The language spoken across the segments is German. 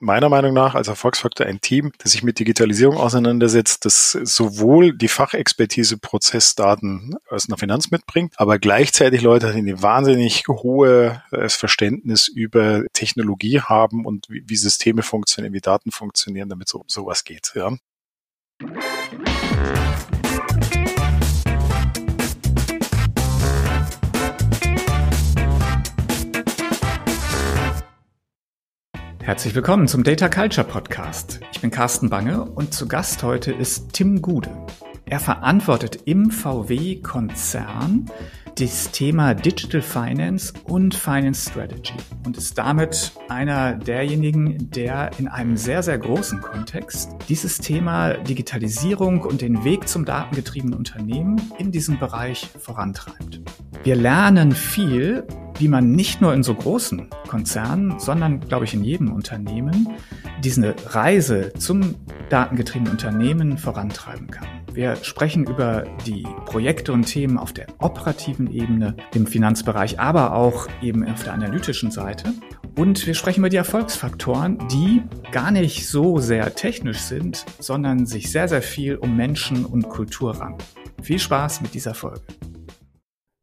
meiner Meinung nach als Erfolgsfaktor ein Team, das sich mit Digitalisierung auseinandersetzt, das sowohl die Fachexpertise Prozessdaten aus einer Finanz mitbringt, aber gleichzeitig Leute, die eine wahnsinnig hohe äh, Verständnis über Technologie haben und wie, Systeme funktionieren, wie Daten funktionieren, damit so sowas geht. Ja. Herzlich willkommen zum Data Culture Podcast. Ich bin Carsten Bange und zu Gast heute ist Tim Gude. Er verantwortet im VW-Konzern das Thema Digital Finance und Finance Strategy und ist damit einer derjenigen, der in einem sehr, sehr großen Kontext dieses Thema Digitalisierung und den Weg zum datengetriebenen Unternehmen in diesem Bereich vorantreibt. Wir lernen viel, wie man nicht nur in so großen Konzernen, sondern, glaube ich, in jedem Unternehmen diese Reise zum datengetriebenen Unternehmen vorantreiben kann. Wir sprechen über die Projekte und Themen auf der operativen Ebene im Finanzbereich, aber auch eben auf der analytischen Seite. Und wir sprechen über die Erfolgsfaktoren, die gar nicht so sehr technisch sind, sondern sich sehr, sehr viel um Menschen und Kultur ranken. Viel Spaß mit dieser Folge.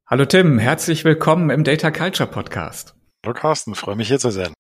Hallo Tim, herzlich willkommen im Data Culture Podcast. Hallo Carsten, freue mich hier zu sein.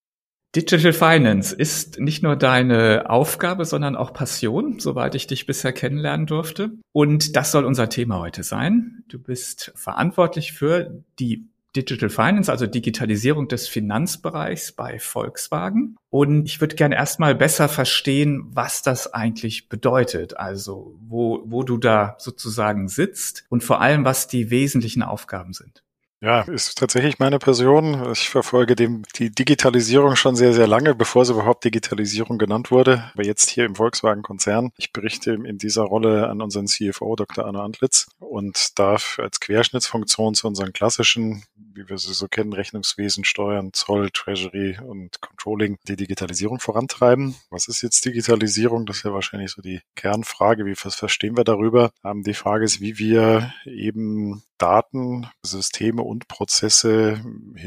Digital Finance ist nicht nur deine Aufgabe, sondern auch Passion, soweit ich dich bisher kennenlernen durfte. Und das soll unser Thema heute sein. Du bist verantwortlich für die Digital Finance, also Digitalisierung des Finanzbereichs bei Volkswagen. Und ich würde gerne erstmal besser verstehen, was das eigentlich bedeutet, also wo, wo du da sozusagen sitzt und vor allem, was die wesentlichen Aufgaben sind. Ja, ist tatsächlich meine Person. Ich verfolge dem, die Digitalisierung schon sehr, sehr lange, bevor sie überhaupt Digitalisierung genannt wurde. Aber jetzt hier im Volkswagen-Konzern. Ich berichte in dieser Rolle an unseren CFO, Dr. Arno Antlitz, und darf als Querschnittsfunktion zu unseren klassischen, wie wir sie so kennen, Rechnungswesen, Steuern, Zoll, Treasury und Controlling, die Digitalisierung vorantreiben. Was ist jetzt Digitalisierung? Das ist ja wahrscheinlich so die Kernfrage. Wie was verstehen wir darüber? Ähm, die Frage ist, wie wir eben Daten, Systeme und Prozesse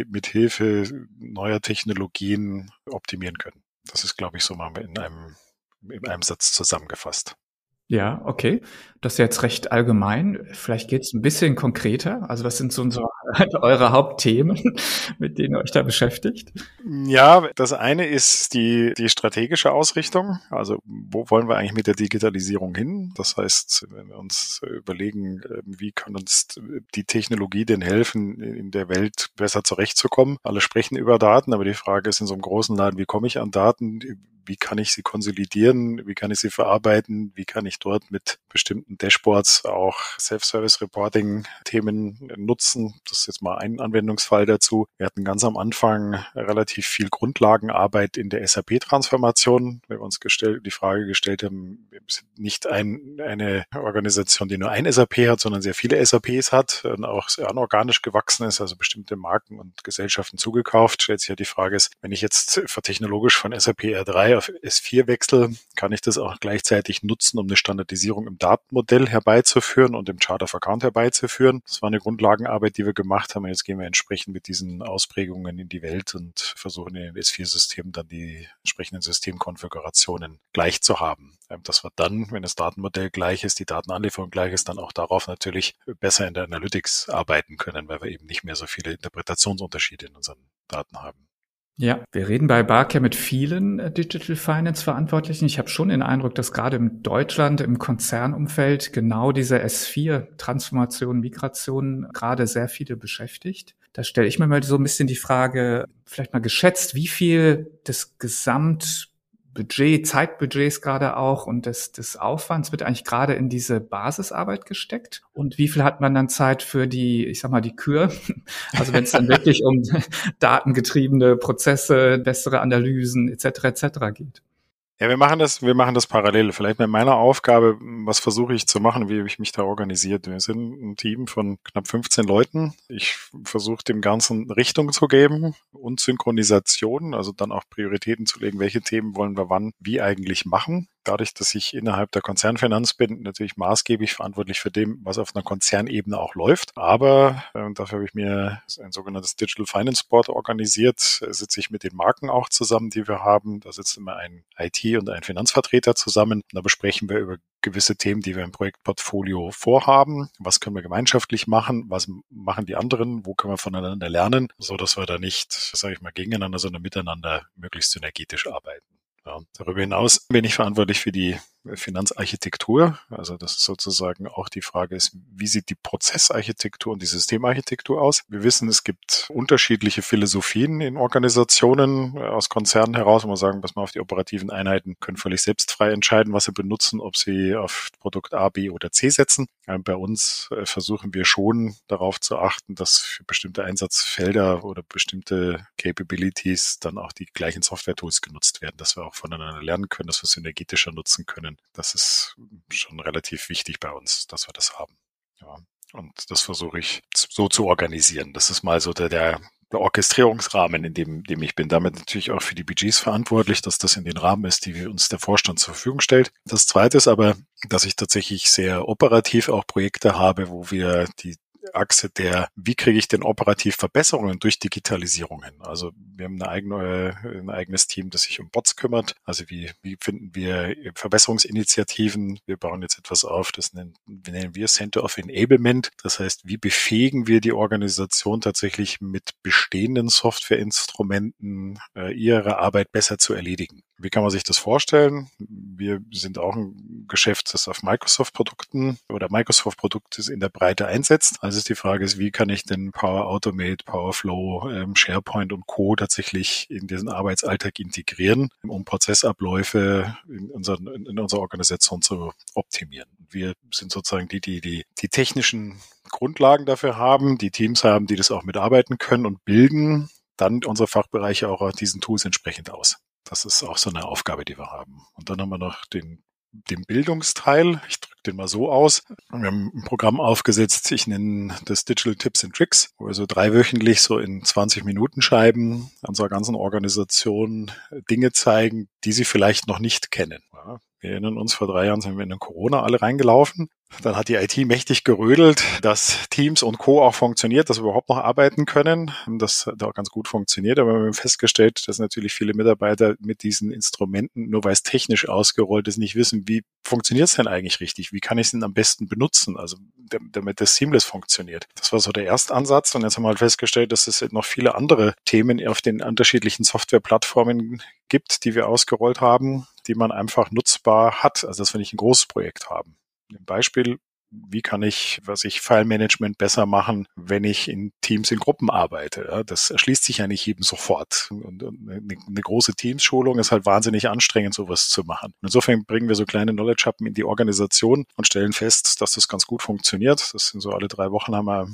mit Hilfe neuer Technologien optimieren können. Das ist, glaube ich, so mal in einem, in einem Satz zusammengefasst. Ja, okay. Das ist jetzt recht allgemein. Vielleicht geht es ein bisschen konkreter. Also was sind so, so eure Hauptthemen, mit denen ihr euch da beschäftigt? Ja, das eine ist die, die strategische Ausrichtung. Also wo wollen wir eigentlich mit der Digitalisierung hin? Das heißt, wenn wir uns überlegen, wie kann uns die Technologie denn helfen, in der Welt besser zurechtzukommen? Alle sprechen über Daten, aber die Frage ist in so einem großen Laden, wie komme ich an Daten? Wie kann ich sie konsolidieren, wie kann ich sie verarbeiten, wie kann ich dort mit bestimmten Dashboards auch Self-Service-Reporting-Themen nutzen. Das ist jetzt mal ein Anwendungsfall dazu. Wir hatten ganz am Anfang relativ viel Grundlagenarbeit in der SAP-Transformation, weil wir uns gestellt, die Frage gestellt haben, wir sind nicht ein, eine Organisation, die nur ein SAP hat, sondern sehr viele SAPs hat und auch sehr anorganisch gewachsen ist, also bestimmte Marken und Gesellschaften zugekauft. Stellt sich ja die Frage ist, wenn ich jetzt technologisch von SAP R3 auf S4 wechsel, kann ich das auch gleichzeitig nutzen, um eine Standardisierung im Datenmodell herbeizuführen und im Chart of Account herbeizuführen. Das war eine Grundlagenarbeit, die wir gemacht haben. Jetzt gehen wir entsprechend mit diesen Ausprägungen in die Welt und versuchen in den S4-Systemen dann die entsprechenden Systemkonfigurationen gleich zu haben. Ähm, dass wir dann, wenn das Datenmodell gleich ist, die Datenanlieferung gleich ist, dann auch darauf natürlich besser in der Analytics arbeiten können, weil wir eben nicht mehr so viele Interpretationsunterschiede in unseren Daten haben. Ja, wir reden bei Barcare mit vielen äh, Digital Finance Verantwortlichen. Ich habe schon den Eindruck, dass gerade in Deutschland im Konzernumfeld genau diese S4 Transformation, Migration gerade sehr viele beschäftigt. Da stelle ich mir mal so ein bisschen die Frage, vielleicht mal geschätzt, wie viel des Gesamt Budget, Zeitbudgets gerade auch und des, des Aufwands wird eigentlich gerade in diese Basisarbeit gesteckt? Und wie viel hat man dann Zeit für die, ich sag mal, die Kür? Also wenn es dann wirklich um datengetriebene Prozesse, bessere Analysen etc. etc. geht. Ja, wir machen das, wir machen das parallel. Vielleicht mit meiner Aufgabe, was versuche ich zu machen, wie habe ich mich da organisiert? Wir sind ein Team von knapp 15 Leuten. Ich versuche dem Ganzen Richtung zu geben und Synchronisation, also dann auch Prioritäten zu legen, welche Themen wollen wir wann, wie eigentlich machen. Dadurch, dass ich innerhalb der Konzernfinanz bin, natürlich maßgeblich verantwortlich für dem, was auf einer Konzernebene auch läuft. Aber äh, dafür habe ich mir ein sogenanntes Digital Finance Board organisiert, sitze ich mit den Marken auch zusammen, die wir haben. Da sitzt immer ein IT- und ein Finanzvertreter zusammen. Da besprechen wir über gewisse Themen, die wir im Projektportfolio vorhaben. Was können wir gemeinschaftlich machen? Was machen die anderen? Wo können wir voneinander lernen? So dass wir da nicht, sage ich mal, gegeneinander, sondern miteinander möglichst synergetisch arbeiten. Ja, darüber hinaus bin ich verantwortlich für die Finanzarchitektur. Also das ist sozusagen auch die Frage ist, wie sieht die Prozessarchitektur und die Systemarchitektur aus? Wir wissen, es gibt unterschiedliche Philosophien in Organisationen äh, aus Konzernen heraus, wo man sagen, dass man auf die operativen Einheiten können völlig selbstfrei entscheiden, was sie benutzen, ob sie auf Produkt A, B oder C setzen. Äh, bei uns äh, versuchen wir schon darauf zu achten, dass für bestimmte Einsatzfelder oder bestimmte Capabilities dann auch die gleichen Software-Tools genutzt werden, dass wir auch voneinander lernen können, dass wir synergetischer nutzen können können. Das ist schon relativ wichtig bei uns, dass wir das haben. Ja. Und das versuche ich so zu organisieren. Das ist mal so der, der, Orchestrierungsrahmen, in dem, dem ich bin. Damit natürlich auch für die Budgets verantwortlich, dass das in den Rahmen ist, die uns der Vorstand zur Verfügung stellt. Das zweite ist aber, dass ich tatsächlich sehr operativ auch Projekte habe, wo wir die Achse der, wie kriege ich denn operativ Verbesserungen durch Digitalisierungen? Also wir haben eine eigene, ein eigenes Team, das sich um Bots kümmert. Also wie, wie finden wir Verbesserungsinitiativen? Wir bauen jetzt etwas auf, das nennen, nennen wir Center of Enablement. Das heißt, wie befähigen wir die Organisation tatsächlich mit bestehenden Softwareinstrumenten äh, ihre Arbeit besser zu erledigen? Wie kann man sich das vorstellen? Wir sind auch ein Geschäft, das auf Microsoft-Produkten oder Microsoft-Produkte in der Breite einsetzt. Also ist die Frage ist, wie kann ich denn Power Automate, Power Flow, ähm, SharePoint und Co. tatsächlich in diesen Arbeitsalltag integrieren, um Prozessabläufe in, unseren, in unserer Organisation zu optimieren. Wir sind sozusagen die, die die, die technischen Grundlagen dafür haben, die Teams haben, die das auch mitarbeiten können und bilden dann unsere Fachbereiche auch diesen Tools entsprechend aus. Das ist auch so eine Aufgabe, die wir haben. Und dann haben wir noch den, den Bildungsteil. Ich drücke den mal so aus. Wir haben ein Programm aufgesetzt, ich nenne das Digital Tips and Tricks, wo wir so dreiwöchentlich so in 20 Minuten Scheiben unserer ganzen Organisation Dinge zeigen, die sie vielleicht noch nicht kennen. Ja, wir erinnern uns, vor drei Jahren sind wir in den Corona alle reingelaufen. Dann hat die IT mächtig gerödelt, dass Teams und Co. auch funktioniert, dass wir überhaupt noch arbeiten können. Das hat auch ganz gut funktioniert, aber wir haben festgestellt, dass natürlich viele Mitarbeiter mit diesen Instrumenten, nur weil es technisch ausgerollt ist, nicht wissen, wie funktioniert es denn eigentlich richtig? Wie kann ich es denn am besten benutzen? Also damit das seamless funktioniert. Das war so der erste Ansatz. Und jetzt haben wir halt festgestellt, dass es noch viele andere Themen auf den unterschiedlichen Softwareplattformen gibt, die wir ausgerollt haben, die man einfach nutzbar hat. Also dass wir nicht ein großes Projekt haben. Ein Beispiel, wie kann ich, was ich File-Management besser machen, wenn ich in Teams in Gruppen arbeite. Das erschließt sich ja nicht jedem sofort. Und, eine, große Teamschulung ist halt wahnsinnig anstrengend, sowas zu machen. Insofern bringen wir so kleine Knowledge-Hubben in die Organisation und stellen fest, dass das ganz gut funktioniert. Das sind so alle drei Wochen haben wir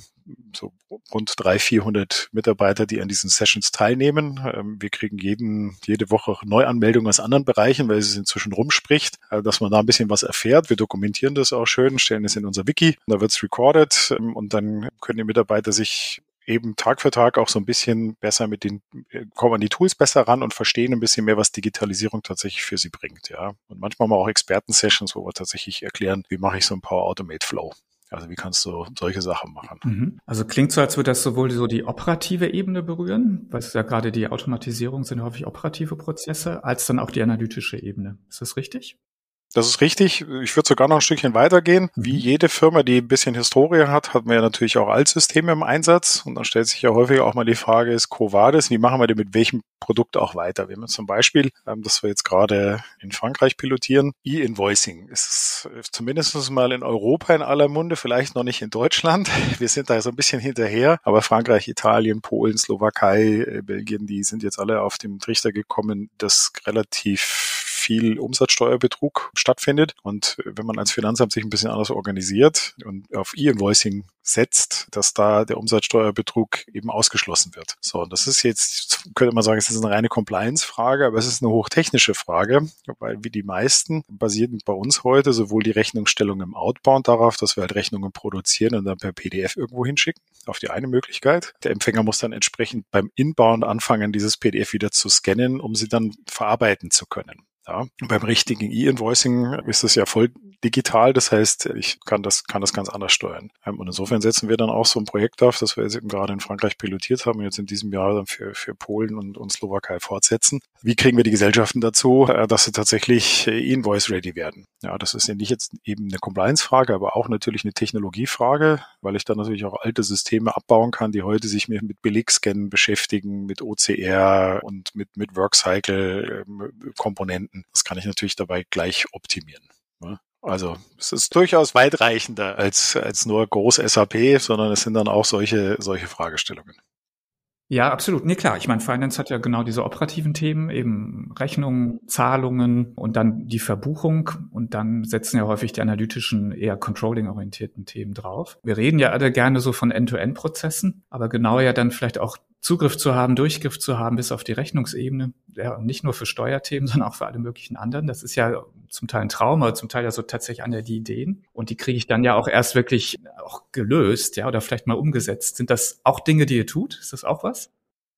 so rund 300, 400 Mitarbeiter, die an diesen Sessions teilnehmen. Ähm, wir kriegen jeden, jede Woche Neuanmeldungen aus anderen Bereichen, weil es inzwischen rumspricht, äh, dass man da ein bisschen was erfährt. Wir dokumentieren das auch schön, stellen es in unser Wiki, da wird's recorded ähm, und dann können die Mitarbeiter sich eben Tag für Tag auch so ein bisschen besser mit den, äh, kommen an die Tools besser ran und verstehen ein bisschen mehr, was Digitalisierung tatsächlich für sie bringt, ja. Und manchmal haben wir auch Experten-Sessions, wo wir tatsächlich erklären, wie mache ich so ein Power Automate Flow. Also wie kannst du solche Sachen machen? Mhm. Also klingt so, als würde das sowohl so die operative Ebene berühren, weil es ja gerade die Automatisierung sind häufig operative Prozesse, als dann auch die analytische Ebene. Ist das richtig? Das ist richtig. Ich würde sogar noch ein Stückchen weitergehen. Wie mhm. jede Firma, die ein bisschen Historie hat, hat man ja natürlich auch Altsysteme im Einsatz. Und dann stellt sich ja häufig auch mal die Frage, ist Covadis, wie machen wir denn mit welchem Produkt auch weiter? Wir haben zum Beispiel, ähm, das wir jetzt gerade in Frankreich pilotieren, E-Invoicing. Ist zumindest mal in Europa in aller Munde, vielleicht noch nicht in Deutschland. Wir sind da so ein bisschen hinterher. Aber Frankreich, Italien, Polen, Slowakei, äh, Belgien, die sind jetzt alle auf dem Trichter gekommen, das relativ viel Umsatzsteuerbetrug stattfindet. Und wenn man als Finanzamt sich ein bisschen anders organisiert und auf E-Invoicing setzt, dass da der Umsatzsteuerbetrug eben ausgeschlossen wird. So, und das ist jetzt, könnte man sagen, es ist eine reine Compliance-Frage, aber es ist eine hochtechnische Frage, weil wie die meisten basieren bei uns heute sowohl die Rechnungsstellung im Outbound darauf, dass wir halt Rechnungen produzieren und dann per PDF irgendwo hinschicken, auf die eine Möglichkeit. Der Empfänger muss dann entsprechend beim Inbound anfangen, dieses PDF wieder zu scannen, um sie dann verarbeiten zu können. Ja, beim richtigen E-Invoicing ist es ja voll digital. Das heißt, ich kann das, kann das ganz anders steuern. Ähm, und insofern setzen wir dann auch so ein Projekt auf, das wir jetzt eben gerade in Frankreich pilotiert haben und jetzt in diesem Jahr dann für, für Polen und, und Slowakei fortsetzen. Wie kriegen wir die Gesellschaften dazu, äh, dass sie tatsächlich äh, E-Invoice-ready werden? Ja, das ist ja nicht jetzt eben eine Compliance-Frage, aber auch natürlich eine Technologiefrage, weil ich dann natürlich auch alte Systeme abbauen kann, die heute sich mit Belegscannen beschäftigen, mit OCR und mit, mit Workcycle-Komponenten. Ähm, das kann ich natürlich dabei gleich optimieren. Ne? Also es ist durchaus weitreichender als, als nur groß SAP, sondern es sind dann auch solche, solche Fragestellungen. Ja, absolut. Nee, klar. Ich meine, Finance hat ja genau diese operativen Themen, eben Rechnungen, Zahlungen und dann die Verbuchung und dann setzen ja häufig die analytischen, eher controlling-orientierten Themen drauf. Wir reden ja alle gerne so von End-to-End-Prozessen, aber genau ja dann vielleicht auch Zugriff zu haben, Durchgriff zu haben bis auf die Rechnungsebene. Ja, nicht nur für Steuerthemen, sondern auch für alle möglichen anderen. Das ist ja zum Teil ein Traum, aber zum Teil ja so tatsächlich einer die Ideen. Und die kriege ich dann ja auch erst wirklich auch gelöst, ja, oder vielleicht mal umgesetzt. Sind das auch Dinge, die ihr tut? Ist das auch was?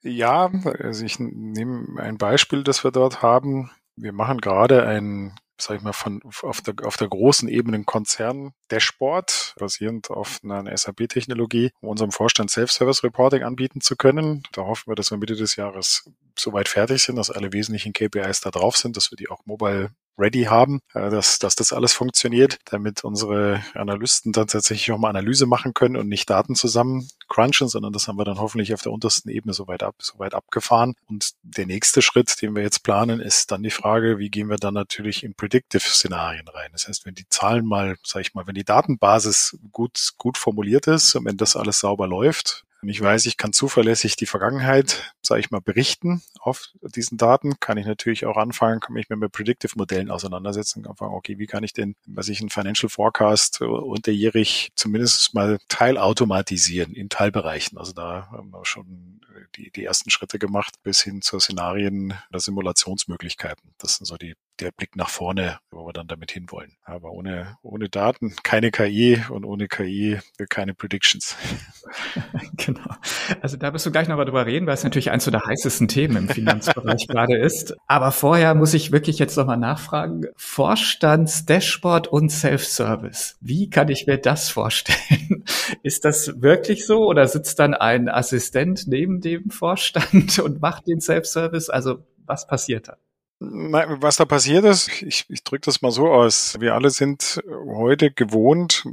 Ja, also ich nehme ein Beispiel, das wir dort haben. Wir machen gerade ein sag ich mal, von, auf der, auf der großen Ebene Konzern Dashboard, basierend auf einer SAP-Technologie, um unserem Vorstand Self-Service Reporting anbieten zu können. Da hoffen wir, dass wir Mitte des Jahres soweit fertig sind, dass alle wesentlichen KPIs da drauf sind, dass wir die auch mobile ready haben, äh, dass, dass das alles funktioniert, damit unsere Analysten dann tatsächlich auch mal Analyse machen können und nicht Daten zusammen crunchen, sondern das haben wir dann hoffentlich auf der untersten Ebene soweit ab, soweit abgefahren. Und der nächste Schritt, den wir jetzt planen, ist dann die Frage, wie gehen wir dann natürlich in Predictive-Szenarien rein? Das heißt, wenn die Zahlen mal, sag ich mal, wenn die Datenbasis gut, gut formuliert ist und wenn das alles sauber läuft, ich weiß, ich kann zuverlässig die Vergangenheit, sage ich mal, berichten auf diesen Daten, kann ich natürlich auch anfangen, kann mich mit Predictive-Modellen auseinandersetzen, kann fragen, okay, wie kann ich denn, was ich einen Financial Forecast unterjährig zumindest mal teilautomatisieren in Teilbereichen. Also da haben wir schon die, die ersten Schritte gemacht bis hin zu Szenarien der Simulationsmöglichkeiten. Das sind so die der Blick nach vorne, wo wir dann damit hinwollen. Aber ohne, ohne Daten keine KI und ohne KI keine Predictions. genau. Also da wirst du gleich noch mal drüber reden, weil es natürlich eins der heißesten Themen im Finanzbereich gerade ist. Aber vorher muss ich wirklich jetzt noch mal nachfragen. Vorstandsdashboard und Self-Service. Wie kann ich mir das vorstellen? Ist das wirklich so oder sitzt dann ein Assistent neben dem Vorstand und macht den Self-Service? Also was passiert da? Was da passiert ist, ich, ich drücke das mal so aus. Wir alle sind heute gewohnt,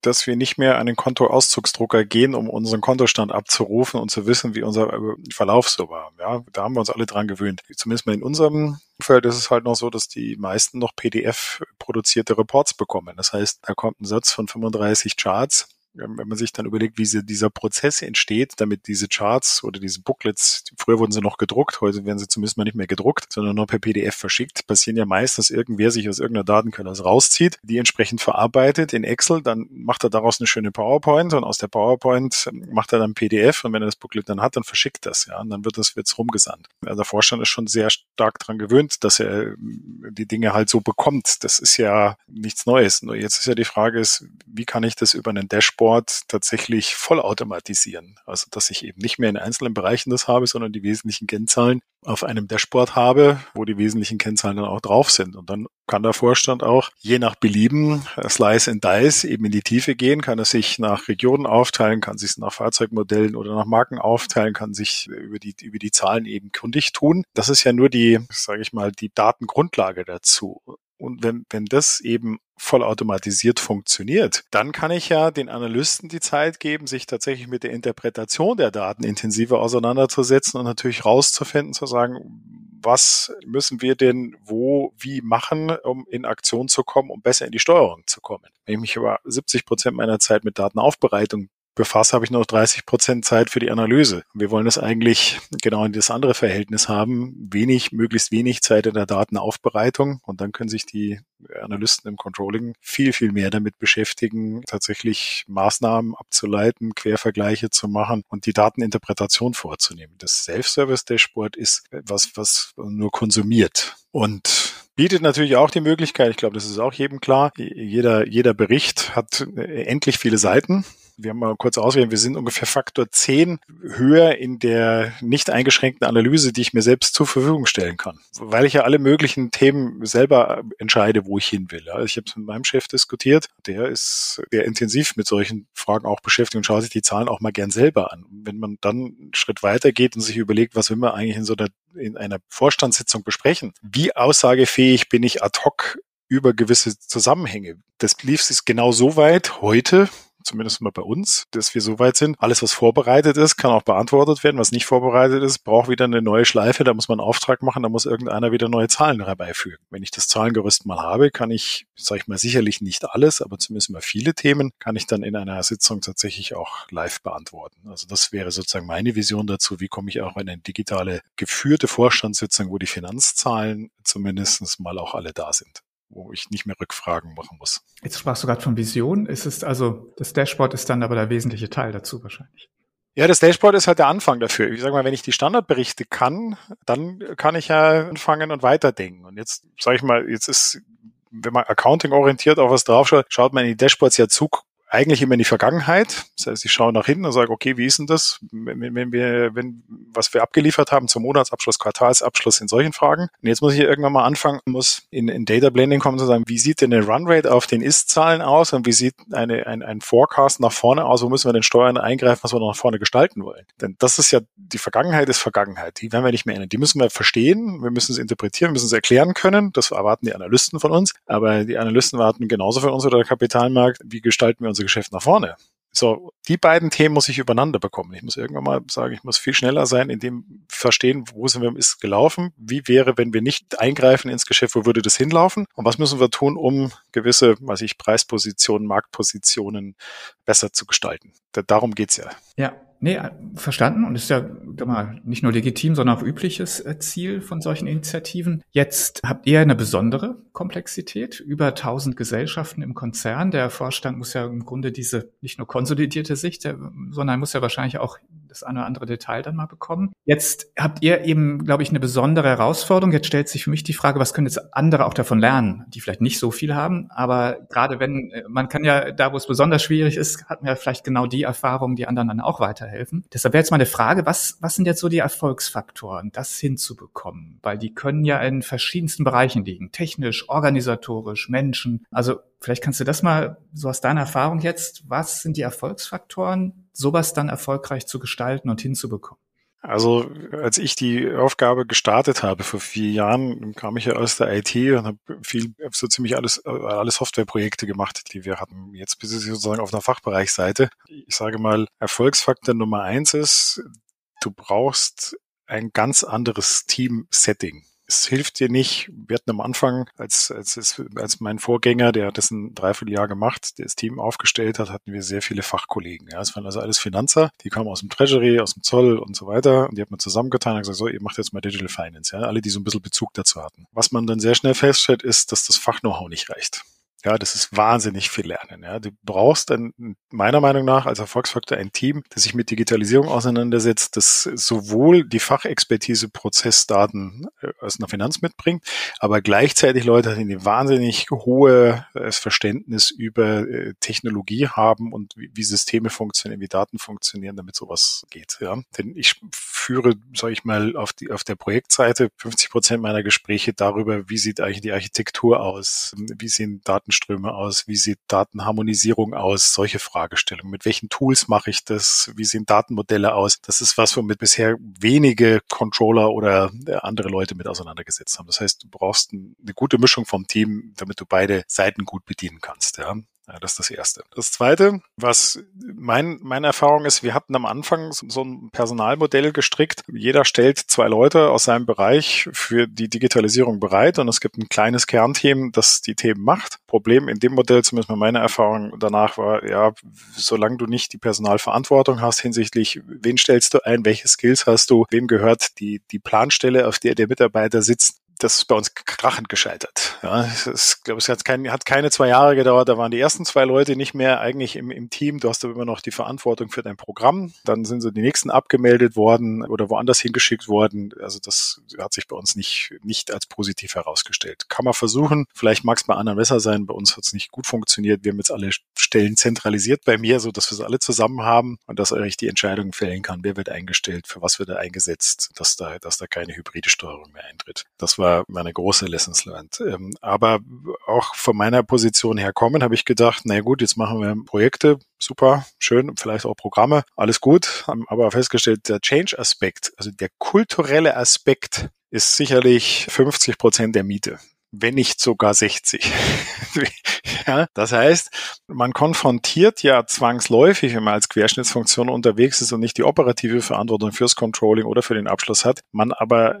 dass wir nicht mehr an den Kontoauszugsdrucker gehen, um unseren Kontostand abzurufen und zu wissen, wie unser äh, Verlauf so war. Ja, da haben wir uns alle dran gewöhnt. Zumindest mal in unserem Umfeld ist es halt noch so, dass die meisten noch PDF produzierte Reports bekommen. Das heißt, da kommt ein Satz von 35 Charts wenn man sich dann überlegt, wie sie, dieser Prozess entsteht, damit diese Charts oder diese Booklets, früher wurden sie noch gedruckt, heute werden sie zumindest mal nicht mehr gedruckt, sondern nur per PDF verschickt, passieren ja meist, dass irgendwer sich aus irgendeiner Datenquelle rauszieht, die entsprechend verarbeitet in Excel, dann macht er daraus eine schöne PowerPoint und aus der PowerPoint macht er dann PDF und wenn er das Booklet dann hat, dann verschickt das, ja, und dann wird das wird's rumgesandt. Also der Vorstand ist schon sehr stark dran gewöhnt, dass er die Dinge halt so bekommt. Das ist ja nichts Neues. Nur jetzt ist ja die Frage ist, wie kann ich das über einen Dashboard tatsächlich vollautomatisieren. Also dass ich eben nicht mehr in einzelnen Bereichen das habe, sondern die wesentlichen Kennzahlen auf einem Dashboard habe, wo die wesentlichen Kennzahlen dann auch drauf sind. Und dann kann der Vorstand auch je nach Belieben äh, Slice and Dice eben in die Tiefe gehen, kann er sich nach Regionen aufteilen, kann sich nach Fahrzeugmodellen oder nach Marken aufteilen, kann sich über die, über die Zahlen eben kundig tun. Das ist ja nur die, sage ich mal, die Datengrundlage dazu. Und wenn, wenn das eben vollautomatisiert funktioniert, dann kann ich ja den Analysten die Zeit geben, sich tatsächlich mit der Interpretation der Daten intensiver auseinanderzusetzen und natürlich rauszufinden, zu sagen, was müssen wir denn wo, wie machen, um in Aktion zu kommen, um besser in die Steuerung zu kommen. Wenn ich mich über 70 Prozent meiner Zeit mit Datenaufbereitung befasse, habe ich noch 30 Prozent Zeit für die Analyse. Wir wollen das eigentlich genau in das andere Verhältnis haben. Wenig, möglichst wenig Zeit in der Datenaufbereitung und dann können sich die Analysten im Controlling viel, viel mehr damit beschäftigen, tatsächlich Maßnahmen abzuleiten, Quervergleiche zu machen und die Dateninterpretation vorzunehmen. Das Self-Service-Dashboard ist was, was nur konsumiert. Und bietet natürlich auch die Möglichkeit, ich glaube, das ist auch jedem klar, jeder, jeder Bericht hat endlich viele Seiten Wir haben mal kurz ausgerechnet, wir sind ungefähr Faktor 10 höher in der nicht eingeschränkten Analyse, die ich mir selbst zur Verfügung stellen kann. Weil ich ja alle möglichen Themen selber entscheide, wo ich hin will. Also ich habe es mit meinem Chef diskutiert. Der ist sehr intensiv mit solchen Fragen auch beschäftigt und schaut sich die Zahlen auch mal gern selber an. Wenn man dann einen Schritt weiter geht und sich überlegt, was will man eigentlich in so einer, in einer Vorstandssitzung besprechen? Wie aussagefähig bin ich ad hoc über gewisse Zusammenhänge. Das lief ist genau so weit heute, zumindest mal bei uns, dass wir so weit sind. Alles, was vorbereitet ist, kann auch beantwortet werden. Was nicht vorbereitet ist, braucht wieder eine neue Schleife. Da muss man einen Auftrag machen, da muss irgendeiner wieder neue Zahlen herbeifügen. Wenn ich das Zahlengerüst mal habe, kann ich, sage ich mal, sicherlich nicht alles, aber zumindest mal viele Themen kann ich dann in einer Sitzung tatsächlich auch live beantworten. Also das wäre sozusagen meine Vision dazu. Wie komme ich auch in eine digitale geführte Vorstandssitzung, wo die Finanzzahlen zumindest mal auch alle da sind wo ich nicht mehr Rückfragen machen muss. Jetzt sprachst du gerade von Vision. Ist es also, das Dashboard ist dann aber der wesentliche Teil dazu wahrscheinlich. Ja, das Dashboard ist halt der Anfang dafür. Ich sage mal, wenn ich die Standardberichte kann, dann kann ich ja anfangen und weiterdenken. Und jetzt sage ich mal, jetzt ist, wenn man Accounting orientiert auf was draufschaut, schaut man in die Dashboards ja zu, eigentlich immer in die Vergangenheit. Das heißt, ich schaue nach hinten und sage, okay, wie ist denn das, wenn, wenn wir, wenn, was wir abgeliefert haben zum Monatsabschluss, Quartalsabschluss in solchen Fragen. Und jetzt muss ich irgendwann mal anfangen, muss in, in Data Blending kommen zu sagen, wie sieht denn eine Runrate auf den Ist-Zahlen aus und wie sieht eine, ein, ein Forecast nach vorne aus, wo müssen wir den Steuern eingreifen, was wir nach vorne gestalten wollen. Denn das ist ja, die Vergangenheit ist Vergangenheit. Die werden wir nicht mehr ändern. Die müssen wir verstehen, wir müssen es interpretieren, wir müssen es erklären können. Das erwarten die Analysten von uns. Aber die Analysten warten genauso von uns oder der Kapitalmarkt, wie gestalten wir unsere Geschäft nach vorne. So, die beiden Themen muss ich übereinander bekommen. Ich muss irgendwann mal sagen, ich muss viel schneller sein, in dem verstehen, wo sind wir ist gelaufen, wie wäre, wenn wir nicht eingreifen ins Geschäft, wo würde das hinlaufen und was müssen wir tun, um gewisse, weiß ich, Preispositionen, Marktpositionen besser zu gestalten. Darum geht's ja. Ja, Nee, äh, verstanden und ist ja mal, nicht nur legitim, sondern auch übliches äh, Ziel von solchen Initiativen. Jetzt habt ihr eine besondere Komplexität, über 1000 Gesellschaften im Konzern. Der Vorstand muss ja im Grunde diese nicht nur konsolidierte Sicht, sondern muss ja wahrscheinlich auch das eine oder andere Detail dann mal bekommen. Jetzt habt ihr eben, glaube ich, eine besondere Herausforderung. Jetzt stellt sich für mich die Frage, was können jetzt andere auch davon lernen, die vielleicht nicht so viel haben, aber gerade wenn, äh, man kann ja, da wo es besonders schwierig ist, hat man ja vielleicht genau die Erfahrungen, die anderen dann auch weiterhelfen. Deshalb wäre jetzt mal eine Frage, was, was sind jetzt so die Erfolgsfaktoren, das hinzubekommen? Weil die können ja in verschiedensten Bereichen liegen. Technisch, organisatorisch, Menschen. Also Vielleicht kannst du das mal so aus deiner Erfahrung jetzt, was sind die Erfolgsfaktoren, sowas dann erfolgreich zu gestalten und hinzubekommen? Also als ich die Aufgabe gestartet habe vor vier Jahren, kam ich ja aus der IT und habe viel so ziemlich alles alle Softwareprojekte gemacht, die wir hatten. Jetzt bin ich sozusagen auf einer Fachbereichsseite. Ich sage mal, Erfolgsfaktor Nummer eins ist, du brauchst ein ganz anderes Team-Setting es hilft dir nicht. Wir hatten am Anfang, als, als, als mein Vorgänger, der hat das ein Dreivierteljahr gemacht, das Team aufgestellt hat, hatten wir sehr viele Fachkollegen. Ja, es waren also alles Finanzer, die kamen aus dem Treasury, aus dem Zoll und so weiter. Und die hat man zusammengetan und gesagt, so, ihr macht jetzt mal Digital Finance. Ja, alle, die so ein bisschen Bezug dazu hatten. Was man dann sehr schnell feststellt, ist, dass das Fach-Know-how nicht reicht. Ja, das ist wahnsinnig viel Lernen. Ja. Du brauchst dann meiner Meinung nach als Erfolgsfaktor ein Team, das sich mit Digitalisierung auseinandersetzt, das sowohl die Fachexpertise Prozessdaten äh, aus einer Finanz mitbringt, aber gleichzeitig Leute, die ein wahnsinnig hohes äh, Verständnis über äh, Technologie haben und wie, wie Systeme funktionieren, wie Daten funktionieren, damit sowas geht. Ja. Denn ich führe, sage ich mal, auf, die, auf der Projektseite 50 Prozent meiner Gespräche darüber, wie sieht eigentlich die Architektur aus, wie sehen Daten Datenströme aus? Wie sieht Datenharmonisierung aus? Solche Fragestellungen. Mit welchen Tools mache ich das? Wie sehen Datenmodelle aus? Das ist was, womit bisher wenige Controller oder äh, andere Leute mit auseinandergesetzt haben. Das heißt, du brauchst eine gute Mischung vom Team, damit du beide Seiten gut bedienen kannst. Ja. Ja, das ist das Erste. Das Zweite, was mein, meine Erfahrung ist, wir hatten am Anfang so, so ein Personalmodell gestrickt. Jeder stellt zwei Leute aus seinem Bereich für die Digitalisierung bereit und es gibt ein kleines Kernteam, das die Themen macht. Problem in dem Modell, zumindest meine Erfahrung danach war, ja, solange du nicht die Personalverantwortung hast hinsichtlich, wen stellst du ein, welche Skills hast du, wem gehört die, die Planstelle, auf der der Mitarbeiter sitzt, das ist bei uns krachend gescheitert. Ja, es ist, glaube es hat, kein, hat keine zwei Jahre gedauert. Da waren die ersten zwei Leute nicht mehr eigentlich im, im Team. Du hast aber immer noch die Verantwortung für dein Programm. Dann sind so die nächsten abgemeldet worden oder woanders hingeschickt worden. Also das hat sich bei uns nicht, nicht als positiv herausgestellt. Kann man versuchen. Vielleicht mag es bei anderen besser sein. Bei uns hat es nicht gut funktioniert. Wir haben jetzt alle Stellen zentralisiert bei mir, so dass wir es alle zusammen haben und dass ich die Entscheidung fällen kann. Wer wird eingestellt? Für was wird er eingesetzt? Dass da, dass da keine hybride Steuerung mehr eintritt. Das war war meine große Lessons learned. Ähm, aber auch von meiner Position her kommen, habe ich gedacht, na gut, jetzt machen wir Projekte, super, schön, vielleicht auch Programme, alles gut, aber festgestellt, der Change-Aspekt, also der kulturelle Aspekt, ist sicherlich 50 Prozent der Miete wenn nicht sogar 60. ja, das heißt, man konfrontiert ja zwangsläufig, wenn man als Querschnittsfunktion unterwegs ist und nicht die operative Verantwortung fürs Controlling oder für den Abschluss hat, man aber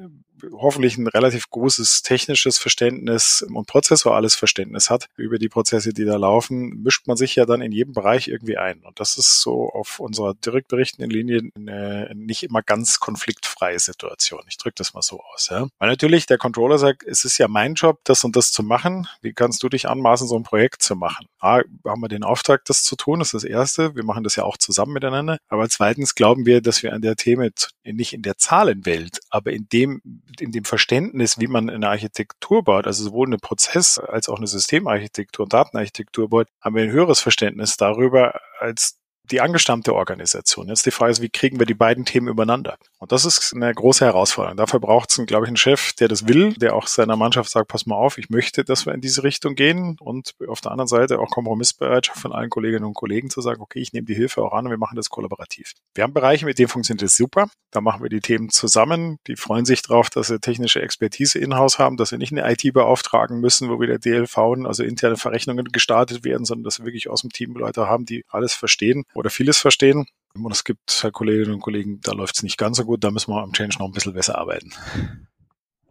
hoffentlich ein relativ großes technisches Verständnis und prozessuales Verständnis hat über die Prozesse, die da laufen, mischt man sich ja dann in jedem Bereich irgendwie ein. Und das ist so auf unserer direkt berichtenden Linie eine nicht immer ganz konfliktfreie Situation. Ich drücke das mal so aus. Ja. Weil natürlich der Controller sagt, es ist ja mein Job, das und das zu machen. Wie kannst du dich anmaßen, so ein Projekt zu machen? A, haben wir den Auftrag, das zu tun, das ist das Erste. Wir machen das ja auch zusammen miteinander. Aber zweitens glauben wir, dass wir an der Themen nicht in der Zahlenwelt, aber in dem in dem Verständnis, wie man eine Architektur baut, also sowohl eine Prozess- als auch eine Systemarchitektur und Datenarchitektur baut, haben wir ein höheres Verständnis darüber, als die angestammte Organisation. Jetzt die Frage ist, wie kriegen wir die beiden Themen übereinander? Und das ist eine große Herausforderung. Dafür braucht es, glaube ich, einen Chef, der das will, der auch seiner Mannschaft sagt, pass mal auf, ich möchte, dass wir in diese Richtung gehen. Und auf der anderen Seite auch Kompromissbereitschaft von allen Kolleginnen und Kollegen zu sagen, okay, ich nehme die Hilfe auch an und wir machen das kollaborativ. Wir haben Bereiche, mit denen funktioniert das super. Da machen wir die Themen zusammen. Die freuen sich drauf, dass sie technische Expertise in-house haben, dass sie nicht eine IT beauftragen müssen, wo wieder DLV, also interne Verrechnungen gestartet werden, sondern dass wir wirklich aus dem Team Leute haben, die alles verstehen oder vieles verstehen. Und es gibt halt Kolleginnen und Kollegen, da läuft es nicht ganz so gut, da müssen wir am Change noch ein bisschen besser arbeiten.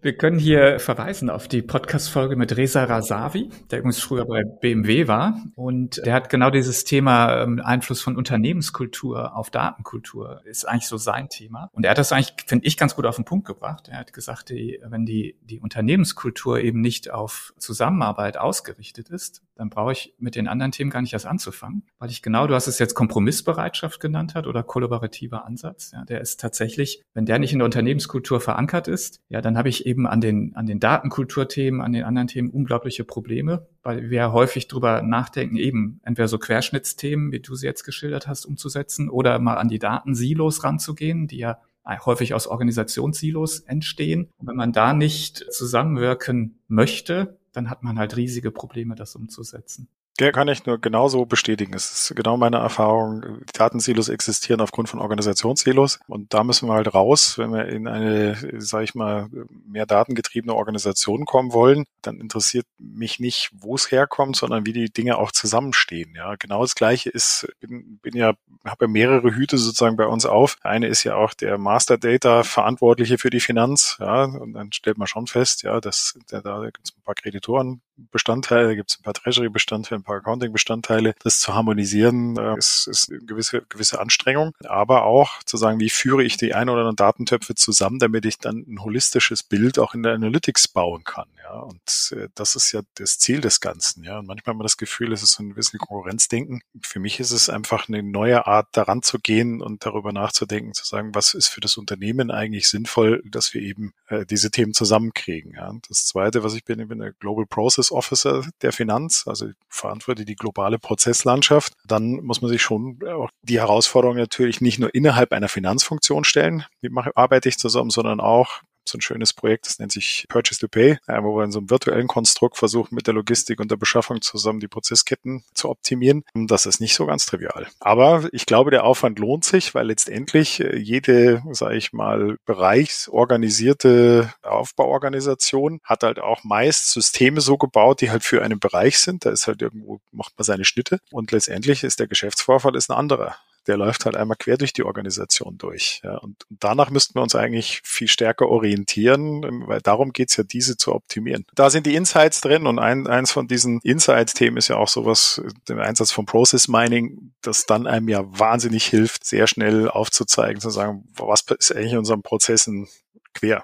Wir können hier verweisen auf die Podcast-Folge mit Reza Rasavi, der übrigens früher bei BMW war. Und der hat genau dieses Thema ähm, Einfluss von Unternehmenskultur auf Datenkultur, ist eigentlich so sein Thema. Und er hat das eigentlich, finde ich, ganz gut auf den Punkt gebracht. Er hat gesagt, die, wenn die, die Unternehmenskultur eben nicht auf Zusammenarbeit ausgerichtet ist, dann brauche ich mit den anderen Themen gar nicht erst anzufangen, weil ich genau, du hast es jetzt Kompromissbereitschaft genannt hat oder kollaborativer Ansatz. Ja, der ist tatsächlich, wenn der nicht in der Unternehmenskultur verankert ist, ja, dann habe ich eben an den, an den Datenkulturthemen, an den anderen Themen unglaubliche Probleme, weil wir häufig drüber nachdenken, eben entweder so Querschnittsthemen, wie du sie jetzt geschildert hast, umzusetzen oder mal an die Datensilos ranzugehen, die ja häufig aus Organisationssilos entstehen. Und wenn man da nicht zusammenwirken möchte, dann hat man halt riesige Probleme, das umzusetzen. Ja, kann ich nur genauso bestätigen. Es ist genau meine Erfahrung. Datensilos existieren aufgrund von Organisationssilos und da müssen wir halt raus, wenn wir in eine, sage ich mal, mehr datengetriebene Organisation kommen wollen. Dann interessiert mich nicht, wo es herkommt, sondern wie die Dinge auch zusammenstehen. Ja, genau das Gleiche ist. Bin, bin ja, habe ja mehrere Hüte sozusagen bei uns auf. Eine ist ja auch der Master Data Verantwortliche für die Finanz. Ja, und dann stellt man schon fest, ja, dass da, da gibt es ein paar Kreditoren Bestandteile, gibt es ein paar Treasury-Bestandteile, ein paar Accounting-Bestandteile. Das zu harmonisieren äh, ist, ist eine gewisse, gewisse Anstrengung, aber auch zu sagen, wie führe ich die ein oder anderen Datentöpfe zusammen, damit ich dann ein holistisches Bild auch in der Analytics bauen kann. Ja, und äh, das ist ja das Ziel des Ganzen. Ja, und manchmal hat man das Gefühl, es ist so ein bisschen Konkurrenzdenken. Für mich ist es einfach eine neue Art, daran zu gehen und darüber nachzudenken, zu sagen, was ist für das Unternehmen eigentlich sinnvoll, dass wir eben äh, diese Themen zusammenkriegen. Ja. Das Zweite, was ich bin, ich bin der Global Process Process Officer der Finanz, also verantwortet die globale Prozesslandschaft, dann muss man sich schon auch die Herausforderung natürlich nicht nur innerhalb einer Finanzfunktion stellen, wie arbeite ich zusammen, sondern auch so ein schönes Projekt, das nennt sich Purchase to Pay, äh, wo wir in so einem virtuellen Konstrukt versuchen, mit der Logistik und der Beschaffung zusammen die Prozessketten zu optimieren. Das ist nicht so ganz trivial. Aber ich glaube, der Aufwand lohnt sich, weil letztendlich äh, jede, sage ich mal, bereichsorganisierte Aufbauorganisation hat halt auch meist Systeme so gebaut, die halt für einen Bereich sind. Da ist halt irgendwo, macht man seine Schnitte und letztendlich ist der Geschäftsvorfall ist ein anderer der läuft halt einmal quer durch die Organisation durch. Ja. Und, danach müssten wir uns eigentlich viel stärker orientieren, weil darum geht's ja, diese zu optimieren. Da sind die Insights drin und ein, eins von diesen Insights-Themen ist ja auch sowas, der Einsatz von Process Mining, das dann einem ja wahnsinnig hilft, sehr schnell aufzuzeigen, zu sagen, was ist eigentlich in unseren Prozessen quer.